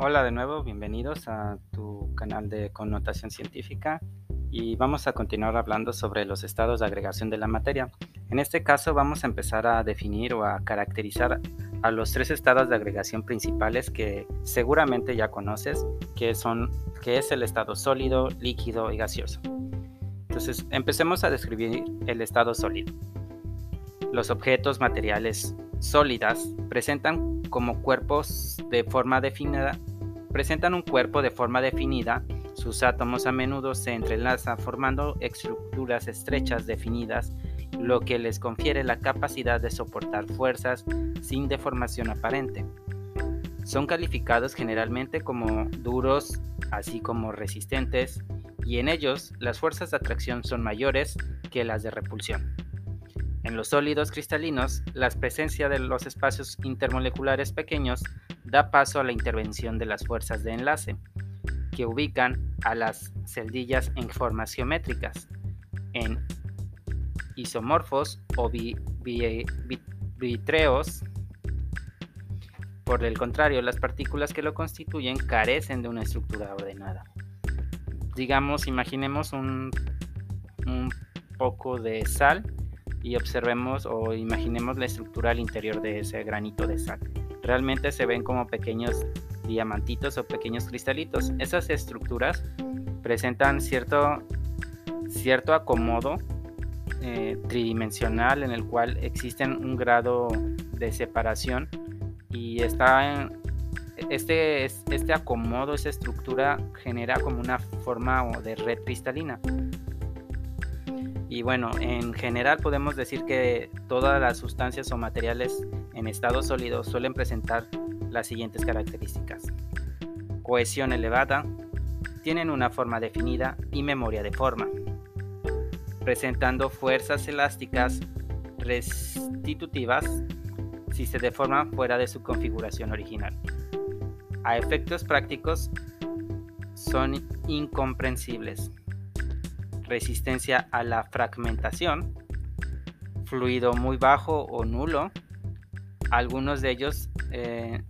Hola de nuevo, bienvenidos a tu canal de connotación científica y vamos a continuar hablando sobre los estados de agregación de la materia. En este caso vamos a empezar a definir o a caracterizar a los tres estados de agregación principales que seguramente ya conoces, que son que es el estado sólido, líquido y gaseoso. Entonces, empecemos a describir el estado sólido. Los objetos materiales sólidas presentan como cuerpos de forma definida, presentan un cuerpo de forma definida, sus átomos a menudo se entrelazan formando estructuras estrechas definidas, lo que les confiere la capacidad de soportar fuerzas sin deformación aparente. Son calificados generalmente como duros, así como resistentes, y en ellos las fuerzas de atracción son mayores que las de repulsión. En los sólidos cristalinos, la presencia de los espacios intermoleculares pequeños da paso a la intervención de las fuerzas de enlace, que ubican a las celdillas en formas geométricas, en isomorfos o vitreos. Por el contrario, las partículas que lo constituyen carecen de una estructura ordenada. Digamos, imaginemos un, poco de sal y observemos o imaginemos la estructura al interior de ese granito de sal. Realmente se ven como pequeños diamantitos o pequeños cristalitos. Esas estructuras presentan cierto, cierto acomodo eh, tridimensional en el cual existen un grado de separación y está este, este acomodo, esa estructura genera como una forma de red cristalina. Y bueno, en general podemos decir que todas las sustancias o materiales en estado sólido suelen presentar las siguientes características. Cohesión elevada, tienen una forma definida y memoria de forma, presentando fuerzas elásticas restitutivas si se deforman fuera de su configuración original. A efectos prácticos son incomprensibles resistencia a la fragmentación, fluido muy bajo o nulo. Algunos de ellos eh,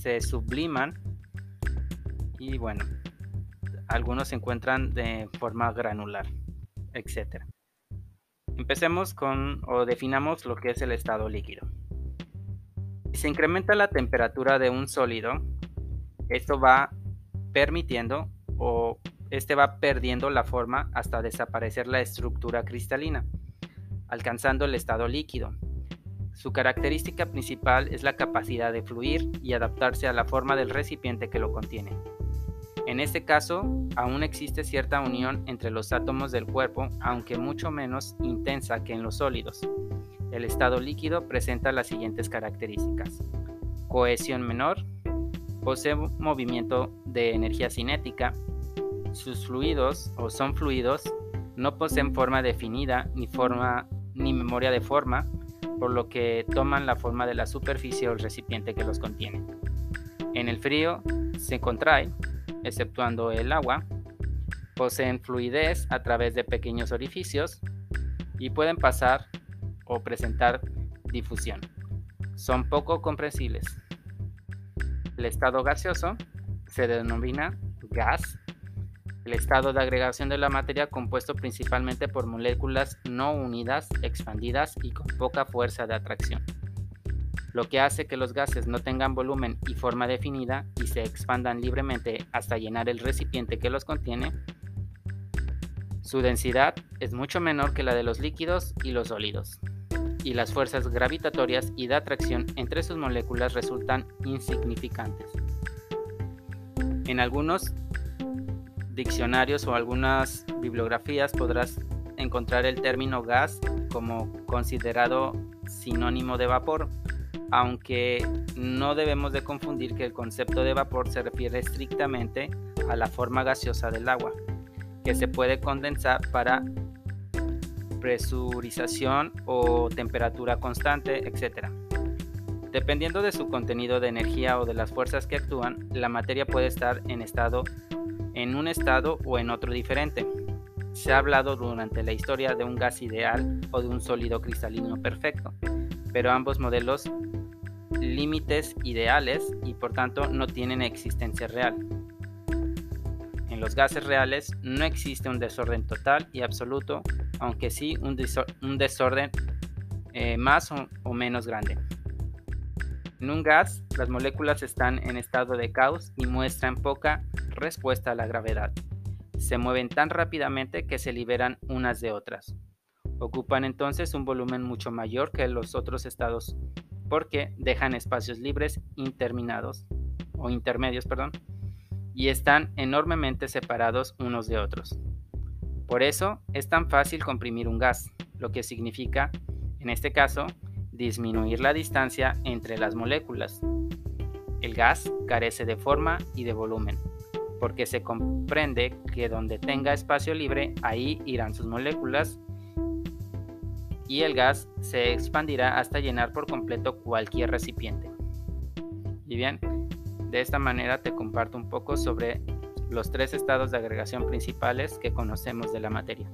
se subliman y bueno, algunos se encuentran de forma granular, etc. Empecemos con o definamos lo que es el estado líquido. Si se incrementa la temperatura de un sólido, esto va permitiendo o este va perdiendo la forma hasta desaparecer la estructura cristalina, alcanzando el estado líquido. Su característica principal es la capacidad de fluir y adaptarse a la forma del recipiente que lo contiene. En este caso, aún existe cierta unión entre los átomos del cuerpo, aunque mucho menos intensa que en los sólidos. El estado líquido presenta las siguientes características. Cohesión menor, posee movimiento de energía cinética, sus fluidos o son fluidos no poseen forma definida ni forma ni memoria de forma, por lo que toman la forma de la superficie o el recipiente que los contiene. En el frío se contraen, exceptuando el agua, poseen fluidez a través de pequeños orificios y pueden pasar o presentar difusión. Son poco comprensibles. El estado gaseoso se denomina gas el estado de agregación de la materia compuesto principalmente por moléculas no unidas, expandidas y con poca fuerza de atracción, lo que hace que los gases no tengan volumen y forma definida y se expandan libremente hasta llenar el recipiente que los contiene. Su densidad es mucho menor que la de los líquidos y los sólidos, y las fuerzas gravitatorias y de atracción entre sus moléculas resultan insignificantes. En algunos diccionarios o algunas bibliografías podrás encontrar el término gas como considerado sinónimo de vapor, aunque no debemos de confundir que el concepto de vapor se refiere estrictamente a la forma gaseosa del agua, que se puede condensar para presurización o temperatura constante, etc. Dependiendo de su contenido de energía o de las fuerzas que actúan, la materia puede estar en estado en un estado o en otro diferente. Se ha hablado durante la historia de un gas ideal o de un sólido cristalino perfecto, pero ambos modelos límites ideales y por tanto no tienen existencia real. En los gases reales no existe un desorden total y absoluto, aunque sí un, desorden eh, más o menos grande. En un gas, las moléculas están en estado de caos y muestran poca respuesta a la gravedad. Se mueven tan rápidamente que se liberan unas de otras. Ocupan entonces un volumen mucho mayor que los otros estados porque dejan espacios libres interminados o intermedios, perdón, y están enormemente separados unos de otros. Por eso es tan fácil comprimir un gas, lo que significa, en este caso, disminuir la distancia entre las moléculas. El gas carece de forma y de volumen, porque se comprende que donde tenga espacio libre, ahí irán sus moléculas y el gas se expandirá hasta llenar por completo cualquier recipiente. Y bien, de esta manera te comparto un poco sobre los tres estados de agregación principales que conocemos de la materia.